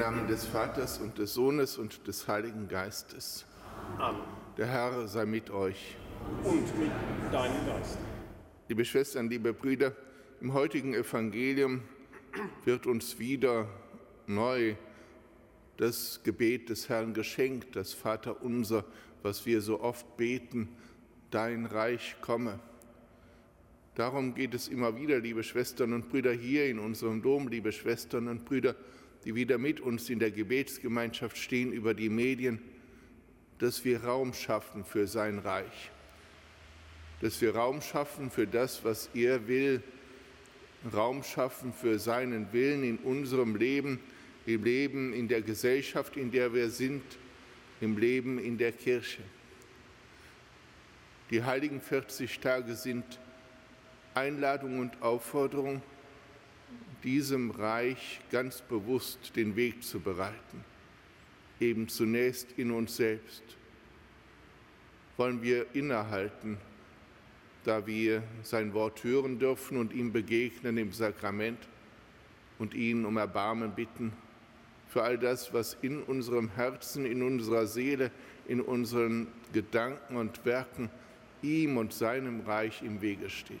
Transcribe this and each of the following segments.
Namen des Vaters und des Sohnes und des Heiligen Geistes. Amen. Der Herr sei mit euch. Und mit deinem Geist. Liebe Schwestern, liebe Brüder, im heutigen Evangelium wird uns wieder neu das Gebet des Herrn geschenkt, das Vaterunser, was wir so oft beten, dein Reich komme. Darum geht es immer wieder, liebe Schwestern und Brüder, hier in unserem Dom, liebe Schwestern und Brüder, die wieder mit uns in der Gebetsgemeinschaft stehen über die Medien, dass wir Raum schaffen für sein Reich, dass wir Raum schaffen für das, was er will, Raum schaffen für seinen Willen in unserem Leben, im Leben in der Gesellschaft, in der wir sind, im Leben in der Kirche. Die heiligen 40 Tage sind Einladung und Aufforderung, diesem Reich ganz bewusst den Weg zu bereiten. Eben zunächst in uns selbst. Wollen wir innehalten, da wir sein Wort hören dürfen und ihm begegnen im Sakrament und ihn um Erbarmen bitten für all das, was in unserem Herzen, in unserer Seele, in unseren Gedanken und Werken ihm und seinem Reich im Wege steht.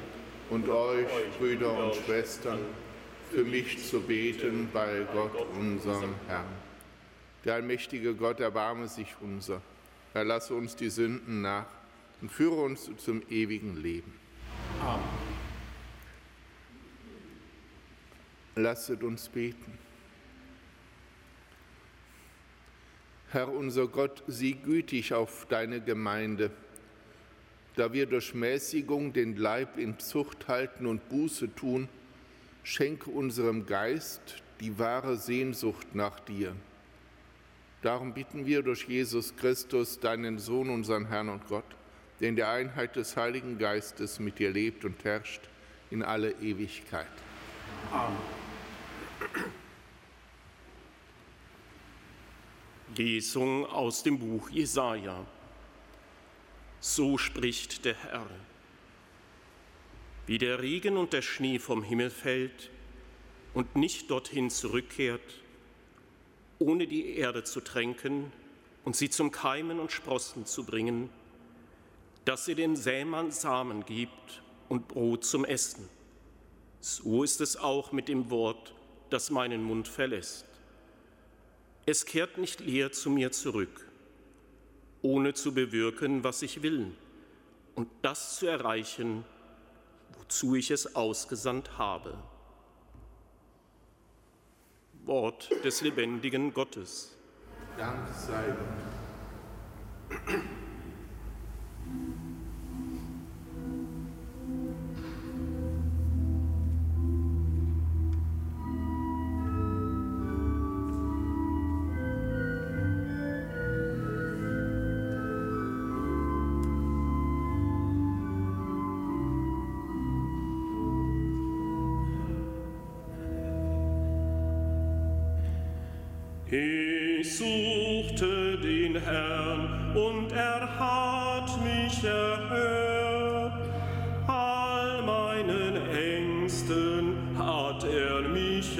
und euch, Brüder und Schwestern, für mich zu beten bei Gott, unserem Herrn. Der allmächtige Gott erbarme sich unser, erlasse uns die Sünden nach und führe uns zum ewigen Leben. Amen. Lasset uns beten. Herr unser Gott, sieh gütig auf deine Gemeinde da wir durch Mäßigung den Leib in Zucht halten und Buße tun, schenke unserem Geist die wahre Sehnsucht nach dir. Darum bitten wir durch Jesus Christus, deinen Sohn, unseren Herrn und Gott, der in der Einheit des Heiligen Geistes mit dir lebt und herrscht in alle Ewigkeit. Amen. Lesung aus dem Buch Jesaja. So spricht der Herr. Wie der Regen und der Schnee vom Himmel fällt und nicht dorthin zurückkehrt, ohne die Erde zu tränken und sie zum Keimen und Sprossen zu bringen, dass sie dem Sämann Samen gibt und Brot zum Essen. So ist es auch mit dem Wort, das meinen Mund verlässt. Es kehrt nicht leer zu mir zurück ohne zu bewirken, was ich will und das zu erreichen, wozu ich es ausgesandt habe. Wort des lebendigen Gottes. Dank sei Gott.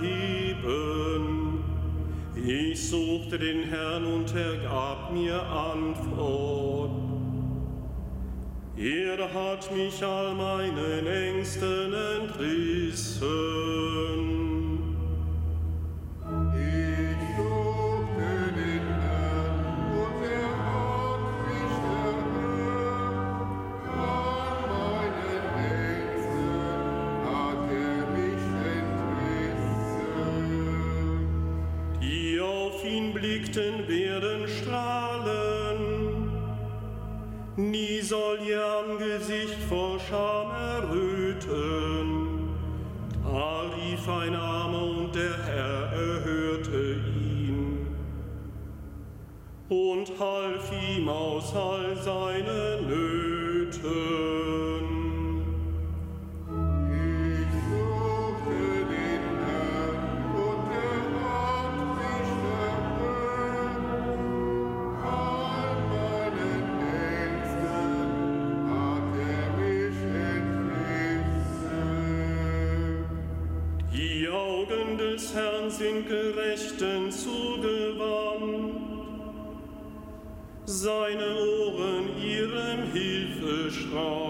erheben. Ich suchte den Herrn und er gab mir Antwort. Er hat mich all meinen Ängsten entrissen. Blickten, werden strahlen. Nie soll ihr Angesicht vor Scham erröten. Da rief ein Armer und der Herr erhörte ihn und half ihm aus all seinen Nöten. Gerechten zugewandt, seine Ohren ihrem Hilfeschrei.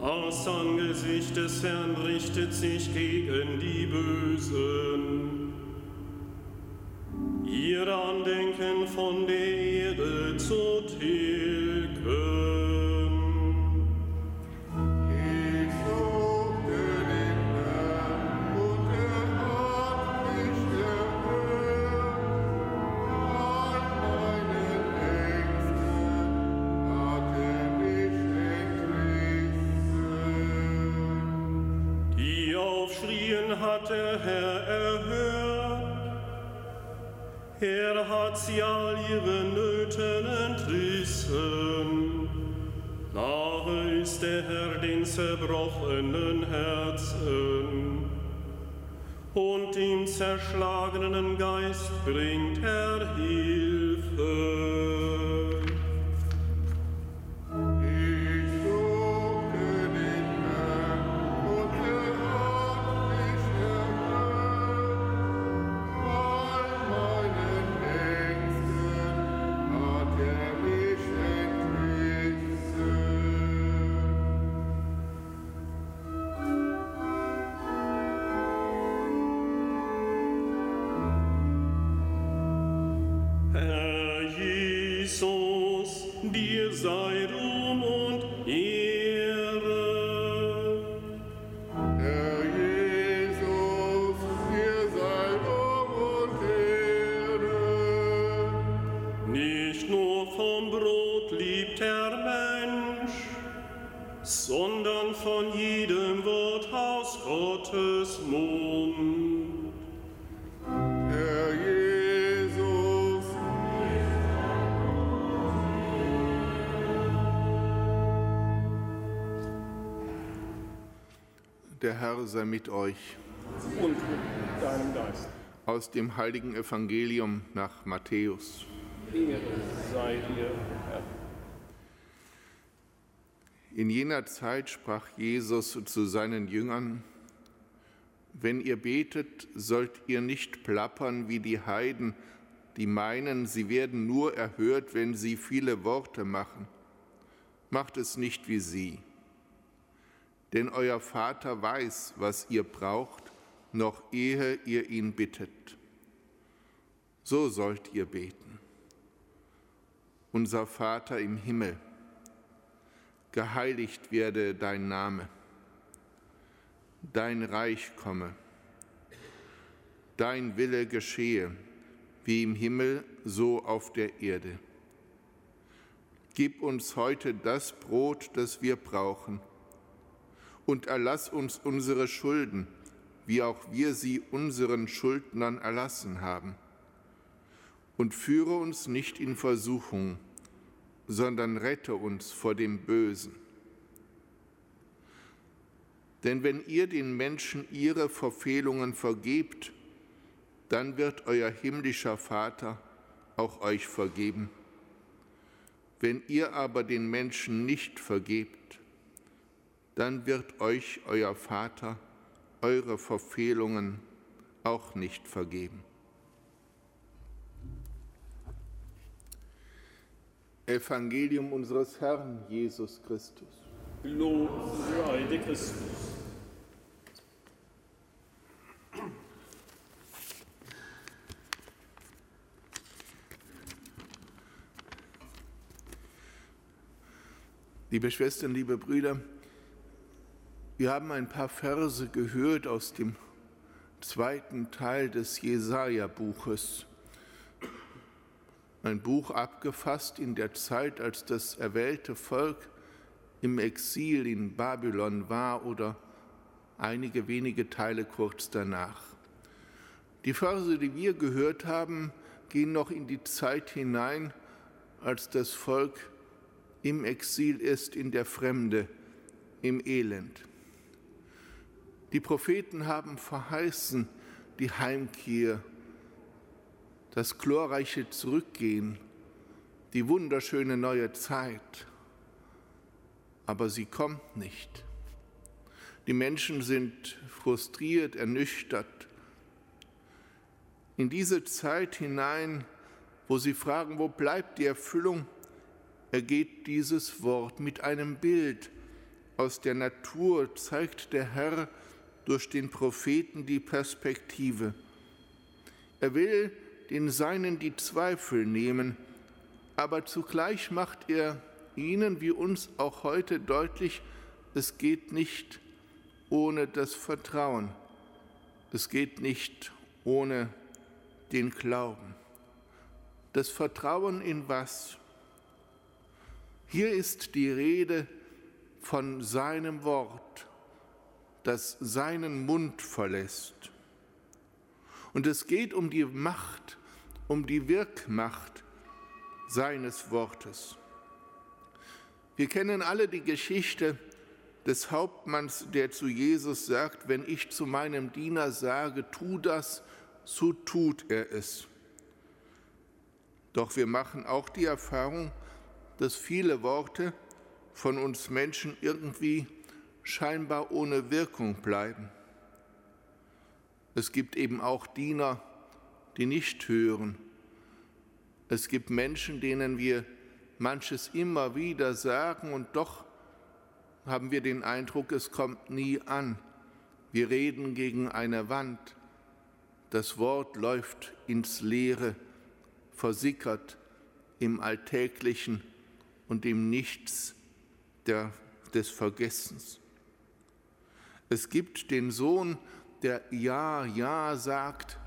Das Angesicht des Herrn richtet sich gegen die Bösen. Und dem zerschlagenen Geist bringt er Hilfe. Herr sei mit euch. Und mit deinem Geist. Aus dem heiligen Evangelium nach Matthäus. Ehre sei dir, Herr. In jener Zeit sprach Jesus zu seinen Jüngern, wenn ihr betet, sollt ihr nicht plappern wie die Heiden, die meinen, sie werden nur erhört, wenn sie viele Worte machen. Macht es nicht wie sie denn euer Vater weiß, was ihr braucht, noch ehe ihr ihn bittet. So sollt ihr beten. Unser Vater im Himmel, geheiligt werde dein Name, dein Reich komme, dein Wille geschehe, wie im Himmel, so auf der Erde. Gib uns heute das Brot, das wir brauchen, und erlass uns unsere Schulden, wie auch wir sie unseren Schuldnern erlassen haben. Und führe uns nicht in Versuchung, sondern rette uns vor dem Bösen. Denn wenn ihr den Menschen ihre Verfehlungen vergebt, dann wird euer himmlischer Vater auch euch vergeben. Wenn ihr aber den Menschen nicht vergebt, dann wird euch euer Vater eure Verfehlungen auch nicht vergeben. Evangelium unseres Herrn Jesus Christus. Lob sei dir Christus. Liebe Schwestern, liebe Brüder, wir haben ein paar Verse gehört aus dem zweiten Teil des Jesaja-Buches. Ein Buch abgefasst in der Zeit, als das erwählte Volk im Exil in Babylon war oder einige wenige Teile kurz danach. Die Verse, die wir gehört haben, gehen noch in die Zeit hinein, als das Volk im Exil ist, in der Fremde, im Elend. Die Propheten haben verheißen die Heimkehr, das glorreiche Zurückgehen, die wunderschöne neue Zeit. Aber sie kommt nicht. Die Menschen sind frustriert, ernüchtert. In diese Zeit hinein, wo sie fragen, wo bleibt die Erfüllung, ergeht dieses Wort mit einem Bild aus der Natur, zeigt der Herr, durch den Propheten die Perspektive. Er will den Seinen die Zweifel nehmen, aber zugleich macht er ihnen wie uns auch heute deutlich, es geht nicht ohne das Vertrauen, es geht nicht ohne den Glauben. Das Vertrauen in was? Hier ist die Rede von seinem Wort, das seinen Mund verlässt. Und es geht um die Macht, um die Wirkmacht seines Wortes. Wir kennen alle die Geschichte des Hauptmanns, der zu Jesus sagt, wenn ich zu meinem Diener sage, tu das, so tut er es. Doch wir machen auch die Erfahrung, dass viele Worte von uns Menschen irgendwie scheinbar ohne Wirkung bleiben. Es gibt eben auch Diener, die nicht hören. Es gibt Menschen, denen wir manches immer wieder sagen und doch haben wir den Eindruck, es kommt nie an. Wir reden gegen eine Wand. Das Wort läuft ins Leere, versickert im Alltäglichen und im Nichts der, des Vergessens. Es gibt den Sohn, der Ja, Ja sagt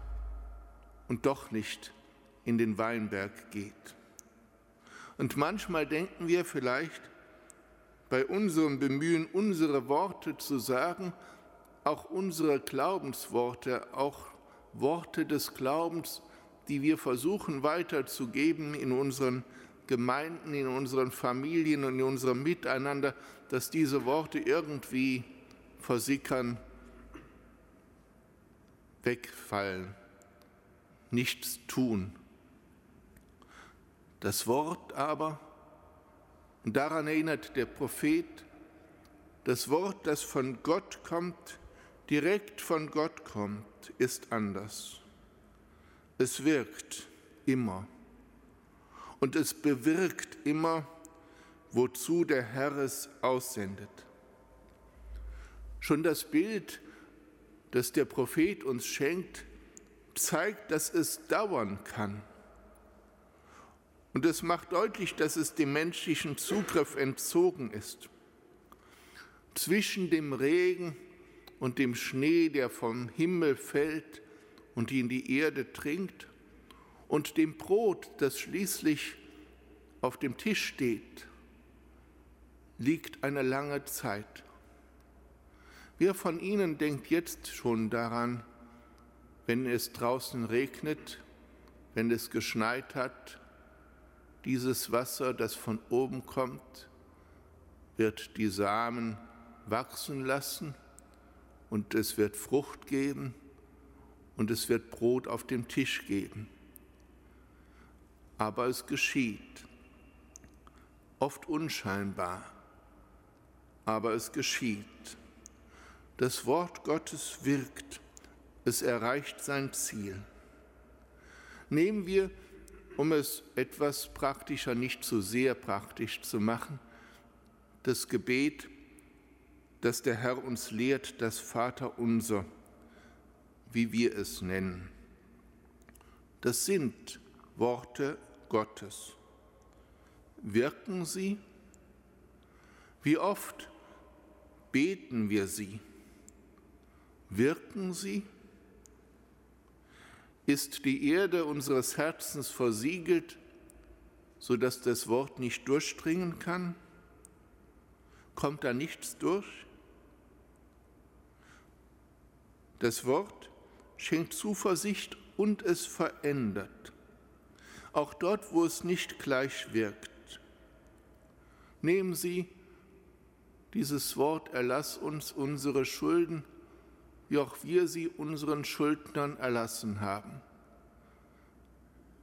und doch nicht in den Weinberg geht. Und manchmal denken wir vielleicht, bei unserem Bemühen, unsere Worte zu sagen, auch unsere Glaubensworte, auch Worte des Glaubens, die wir versuchen weiterzugeben in unseren Gemeinden, in unseren Familien und in unserem Miteinander, dass diese Worte irgendwie versickern, wegfallen, nichts tun. Das Wort aber, und daran erinnert der Prophet, das Wort, das von Gott kommt, direkt von Gott kommt, ist anders. Es wirkt immer und es bewirkt immer, wozu der Herr es aussendet. Schon das Bild, das der Prophet uns schenkt, zeigt, dass es dauern kann. Und es macht deutlich, dass es dem menschlichen Zugriff entzogen ist. Zwischen dem Regen und dem Schnee, der vom Himmel fällt und in die Erde dringt, und dem Brot, das schließlich auf dem Tisch steht, liegt eine lange Zeit. Wer von Ihnen denkt jetzt schon daran, wenn es draußen regnet, wenn es geschneit hat, dieses Wasser, das von oben kommt, wird die Samen wachsen lassen und es wird Frucht geben und es wird Brot auf dem Tisch geben aber es geschieht, oft unscheinbar, aber es geschieht. Das Wort Gottes wirkt, es erreicht sein Ziel. Nehmen wir, um es etwas praktischer, nicht zu sehr praktisch zu machen, das Gebet, das der Herr uns lehrt, das Vaterunser, wie wir es nennen. Das sind Worte Gottes. Wirken sie? Wie oft beten wir sie? Wirken sie? Ist die Erde unseres Herzens versiegelt, sodass das Wort nicht durchdringen kann? Kommt da nichts durch? Das Wort schenkt Zuversicht und es verändert. Auch dort, wo es nicht gleich wirkt. Nehmen Sie dieses Wort, erlass uns unsere Schulden, wie auch wir sie unseren Schuldnern erlassen haben.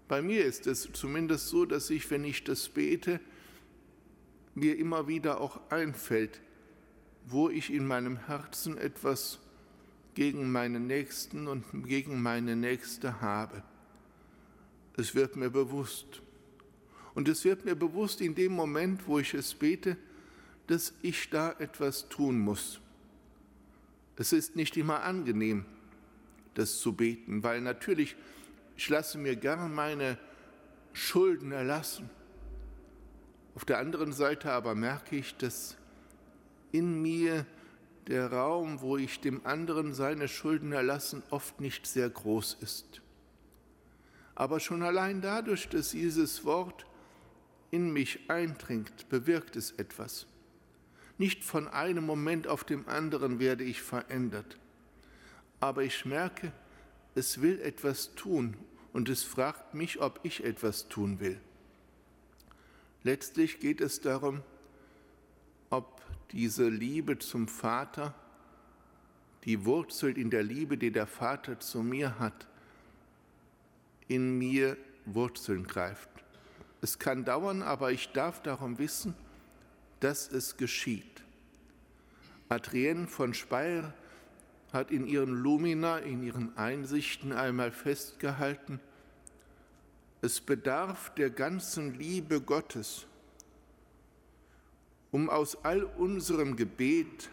Bei mir ist es zumindest so, dass ich, wenn ich das bete, mir immer wieder auch einfällt, wo ich in meinem Herzen etwas gegen meinen Nächsten und gegen meine Nächste habe. Es wird mir bewusst. Und es wird mir bewusst in dem Moment, wo ich es bete, dass ich da etwas tun muss. Es ist nicht immer angenehm, das zu beten, weil natürlich ich lasse mir gern meine Schulden erlassen. Auf der anderen Seite aber merke ich, dass in mir der Raum, wo ich dem anderen seine Schulden erlassen, oft nicht sehr groß ist. Aber schon allein dadurch, dass dieses Wort in mich eindringt, bewirkt es etwas. Nicht von einem Moment auf dem anderen werde ich verändert, aber ich merke, es will etwas tun und es fragt mich, ob ich etwas tun will. Letztlich geht es darum, ob diese Liebe zum Vater, die wurzelt in der Liebe, die der Vater zu mir hat, in mir Wurzeln greift. Es kann dauern, aber ich darf darum wissen, dass es geschieht. Adrienne von Speyer hat in ihren Lumina, in ihren Einsichten einmal festgehalten, es bedarf der ganzen Liebe Gottes, um aus all unserem Gebet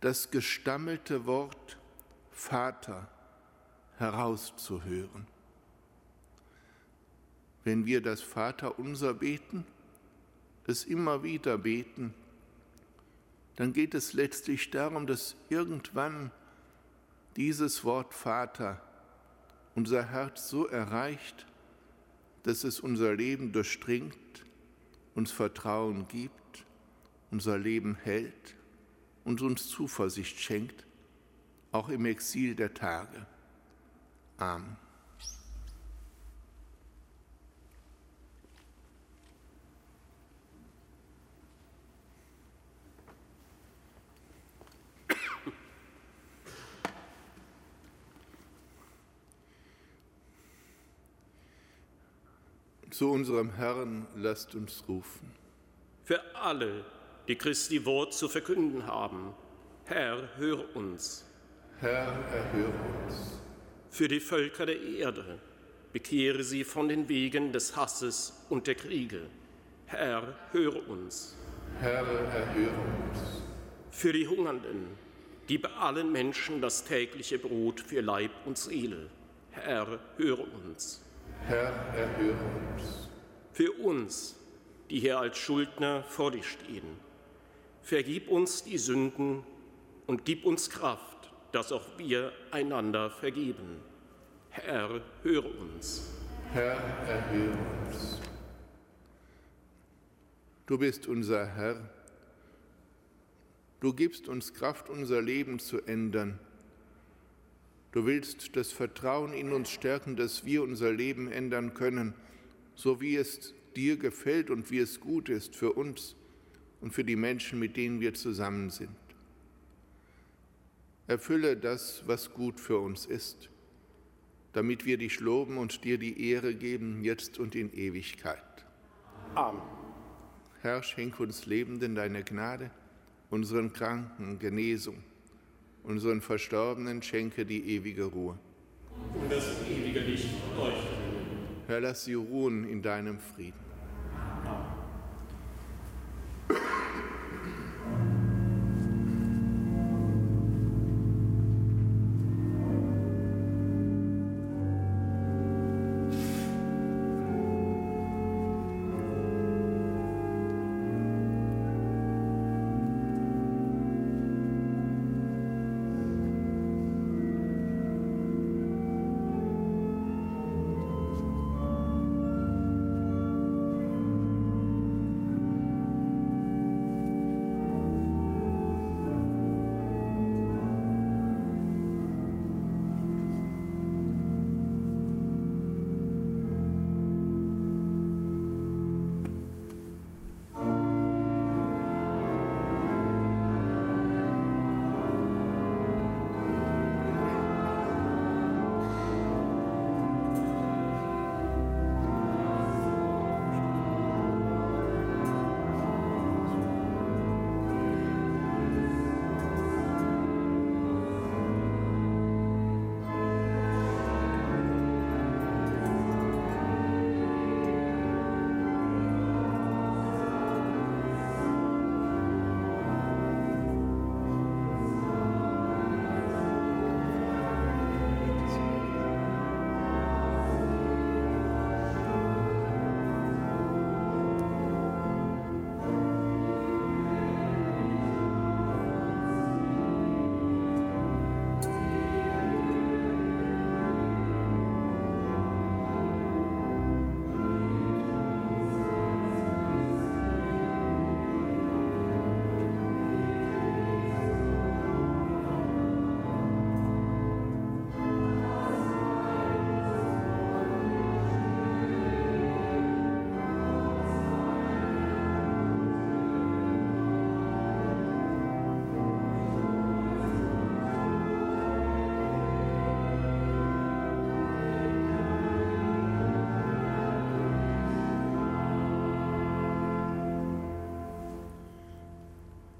das gestammelte Wort Vater herauszuhören. Wenn wir das Vaterunser beten, es immer wieder beten, dann geht es letztlich darum, dass irgendwann dieses Wort Vater unser Herz so erreicht, dass es unser Leben durchdringt, uns Vertrauen gibt, unser Leben hält und uns Zuversicht schenkt, auch im Exil der Tage. Amen. Zu unserem Herrn lasst uns rufen. Für alle, die Christi Wort zu verkünden haben, Herr, hör uns. Herr, erhöre uns. Für die Völker der Erde, bekehre sie von den Wegen des Hasses und der Kriege. Herr, höre uns. Herr, erhöre uns. Für die Hungernden, gib allen Menschen das tägliche Brot für Leib und Seele. Herr, höre uns. Herr, erhöre uns. Für uns, die hier als Schuldner vor dir stehen, vergib uns die Sünden und gib uns Kraft, dass auch wir einander vergeben. Herr, höre uns. Herr, erhöre uns. Du bist unser Herr. Du gibst uns Kraft, unser Leben zu ändern. Du willst das Vertrauen in uns stärken, dass wir unser Leben ändern können, so wie es dir gefällt und wie es gut ist für uns und für die Menschen, mit denen wir zusammen sind. Erfülle das, was gut für uns ist, damit wir dich loben und dir die Ehre geben, jetzt und in Ewigkeit. Amen. Herr, schenk uns Lebenden deine Gnade, unseren Kranken Genesung unseren Verstorbenen schenke die ewige Ruhe. Und das ewige Licht leuchte. Herr, lass sie ruhen in deinem Frieden.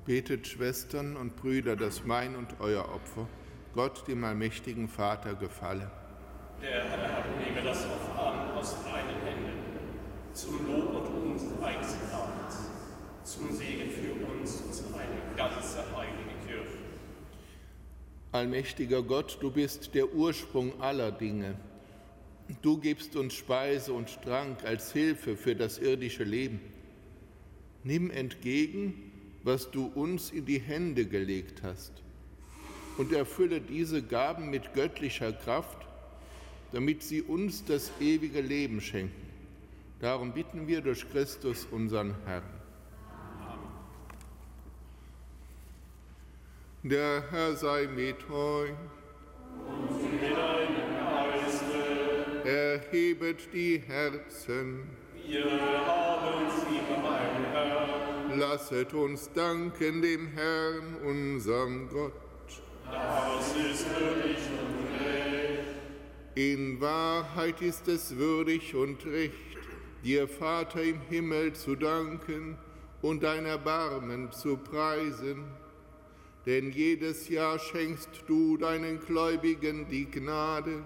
Betet, Schwestern und Brüder, dass mein und euer Opfer Gott, dem allmächtigen Vater, gefalle. Der Herr nehme das Opfer an aus deinen Händen, zum Lob und unseres Namens, zum Segen für uns und seine ganze heilige Kirche. Allmächtiger Gott, du bist der Ursprung aller Dinge. Du gibst uns Speise und Trank als Hilfe für das irdische Leben. Nimm entgegen, was du uns in die Hände gelegt hast, und erfülle diese Gaben mit göttlicher Kraft, damit sie uns das ewige Leben schenken. Darum bitten wir durch Christus, unseren Herrn. Der Herr sei mit euch. Und mit deinem Geiste. Erhebet die Herzen. Wir haben sie, mein Herr. Lasset uns danken dem Herrn, unserem Gott. Das ist würdig und recht. In Wahrheit ist es würdig und recht, dir, Vater im Himmel, zu danken und dein Erbarmen zu preisen. Denn jedes Jahr schenkst du deinen Gläubigen die Gnade,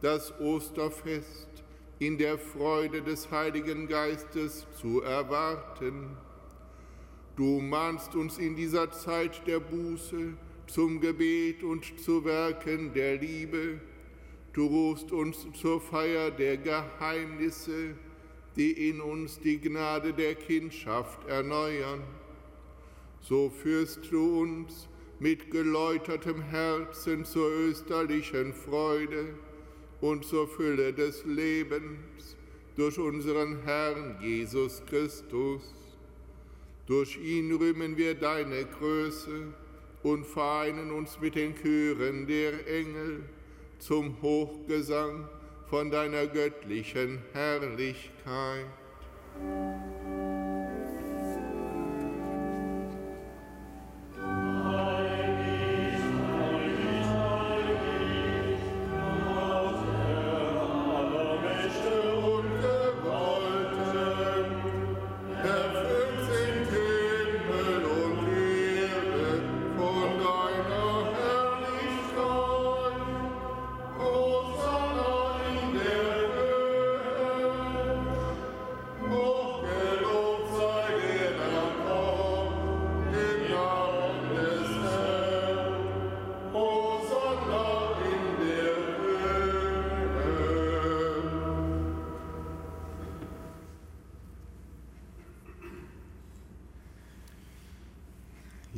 das Osterfest in der Freude des Heiligen Geistes zu erwarten Du mahnst uns in dieser Zeit der Buße zum Gebet und zu Werken der Liebe. Du rufst uns zur Feier der Geheimnisse, die in uns die Gnade der Kindschaft erneuern. So führst du uns mit geläutertem Herzen zur österlichen Freude und zur Fülle des Lebens durch unseren Herrn Jesus Christus durch ihn rühmen wir deine Größe und vereinen uns mit den Chören der Engel zum Hochgesang von deiner göttlichen Herrlichkeit.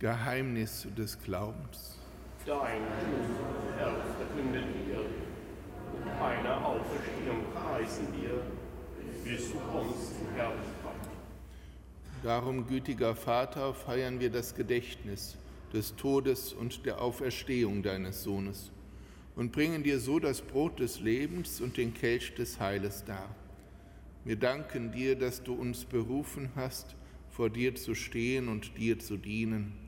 Geheimnis des Glaubens. Dein Herr, verkündet wir, deine Auferstehung preisen wir, bis du kommst Herrlichkeit. Darum, gütiger Vater, feiern wir das Gedächtnis des Todes und der Auferstehung deines Sohnes und bringen dir so das Brot des Lebens und den Kelch des Heiles dar. Wir danken dir, dass du uns berufen hast, vor dir zu stehen und dir zu dienen.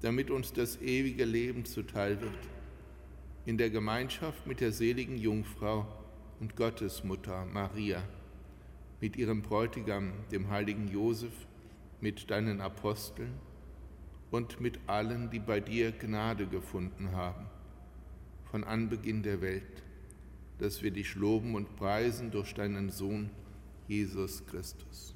damit uns das ewige Leben zuteil wird, in der Gemeinschaft mit der seligen Jungfrau und Gottesmutter Maria, mit ihrem Bräutigam, dem heiligen Josef, mit deinen Aposteln und mit allen, die bei dir Gnade gefunden haben, von Anbeginn der Welt dass wir dich loben und preisen durch deinen Sohn Jesus Christus.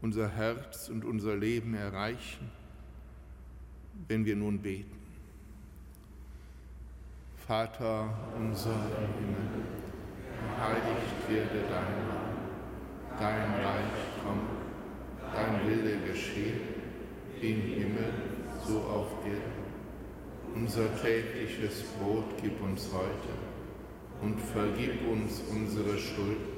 unser Herz und unser Leben erreichen, wenn wir nun beten. Vater unser im Himmel, heiligt werde dein Name, dein Reich komme, dein Wille geschehe, im Himmel so auf Erden. Unser tägliches Brot gib uns heute und vergib uns unsere Schuld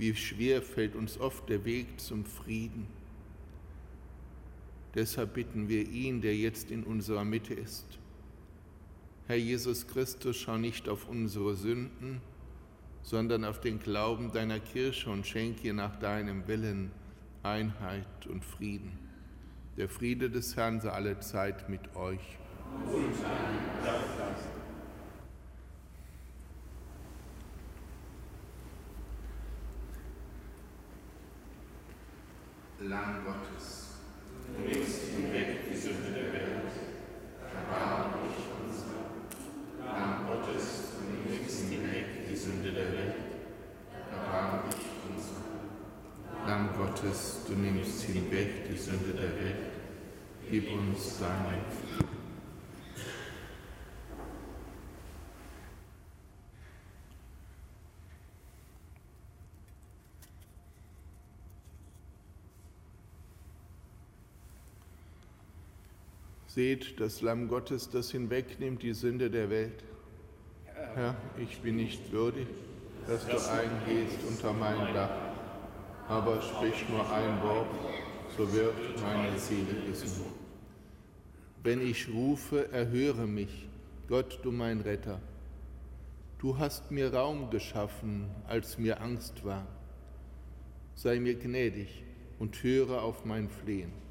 Wie schwer fällt uns oft der Weg zum Frieden. Deshalb bitten wir ihn, der jetzt in unserer Mitte ist. Herr Jesus Christus, schau nicht auf unsere Sünden, sondern auf den Glauben deiner Kirche und schenk ihr nach deinem Willen Einheit und Frieden. Der Friede des Herrn sei alle Zeit mit euch. Und Lamm Gottes. Du nimmst hinweg die Sünde der Welt. Erbarme dich unser. Lamm Gottes, du nimmst hinweg die Sünde der Welt. Erbarme dich unser. Lamm Gottes, du nimmst hinweg die Sünde der Welt. Gib uns deinen Frieden. Seht das Lamm Gottes, das hinwegnimmt die Sünde der Welt. Herr, ich bin nicht würdig, dass du eingehst unter mein Dach, aber sprich nur ein Wort, so wird meine Seele gesund. Wenn ich rufe, erhöre mich, Gott, du mein Retter. Du hast mir Raum geschaffen, als mir Angst war. sei mir gnädig und höre auf mein Flehen.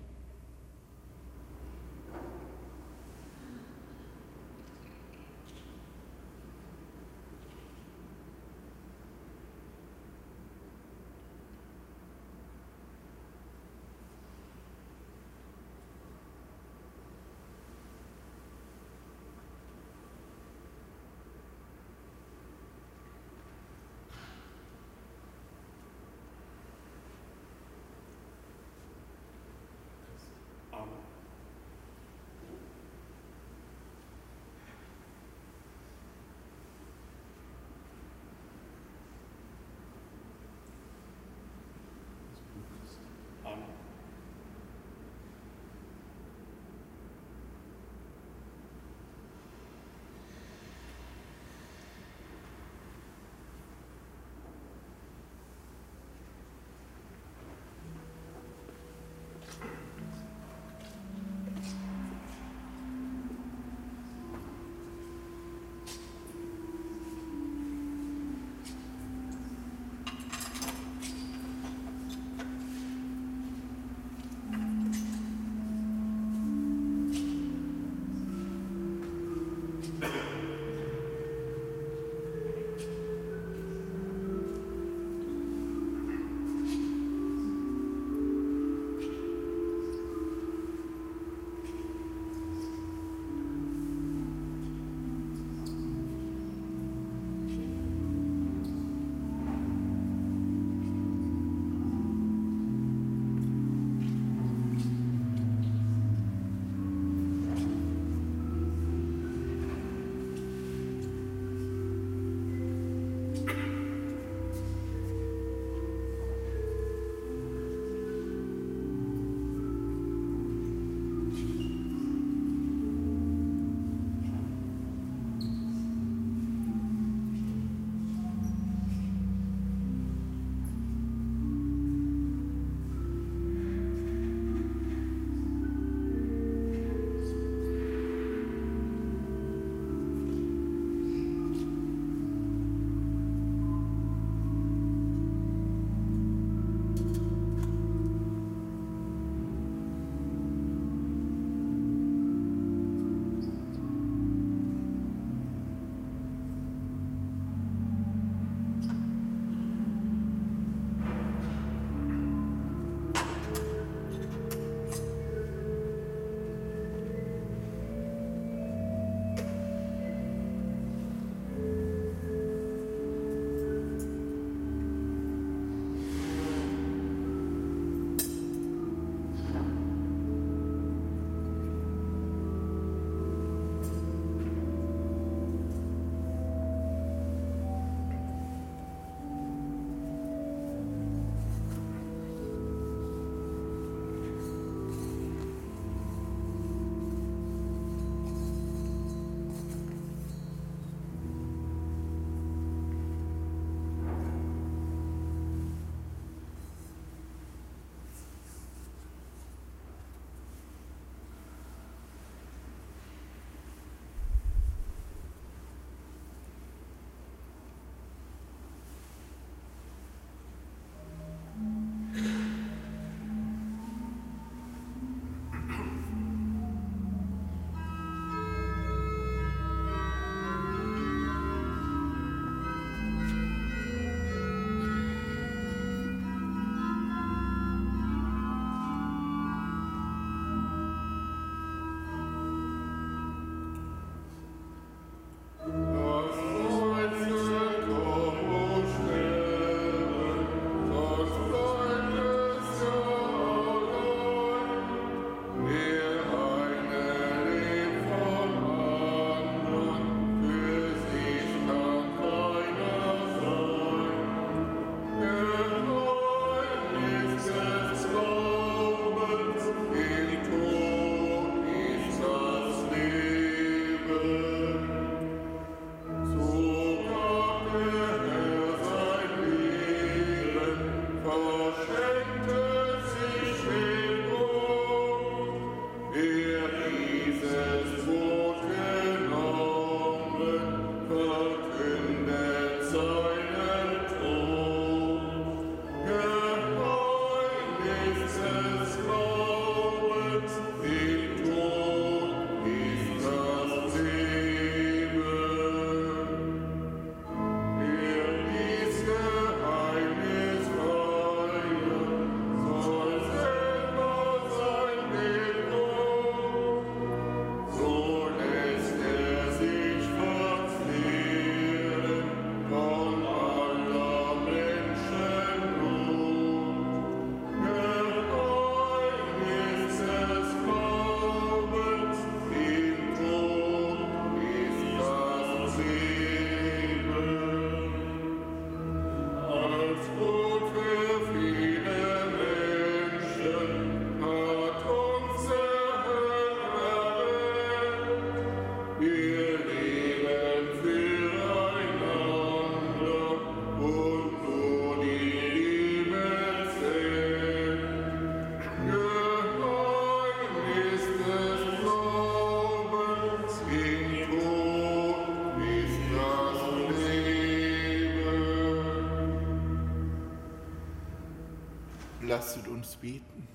Lasset uns beten.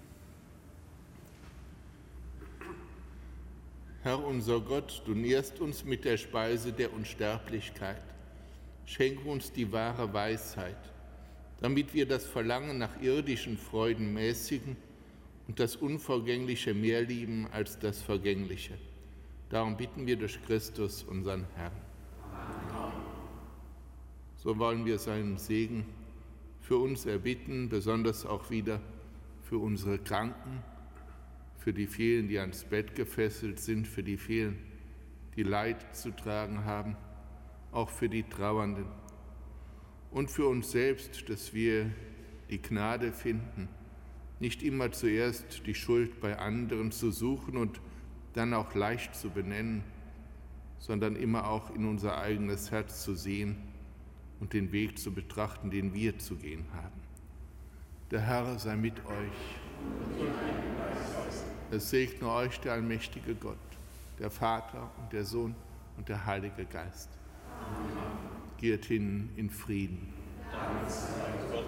Herr unser Gott, du nährst uns mit der Speise der Unsterblichkeit. Schenke uns die wahre Weisheit, damit wir das Verlangen nach irdischen Freuden mäßigen und das Unvergängliche mehr lieben als das Vergängliche. Darum bitten wir durch Christus, unseren Herrn. So wollen wir seinen Segen für uns erbitten, besonders auch wieder für unsere Kranken, für die vielen, die ans Bett gefesselt sind, für die vielen, die Leid zu tragen haben, auch für die Trauernden. Und für uns selbst, dass wir die Gnade finden, nicht immer zuerst die Schuld bei anderen zu suchen und dann auch leicht zu benennen, sondern immer auch in unser eigenes Herz zu sehen und den Weg zu betrachten, den wir zu gehen haben. Der Herr sei mit euch. Es segne euch der allmächtige Gott, der Vater und der Sohn und der Heilige Geist. Geht hin in Frieden. Dank sei Gott.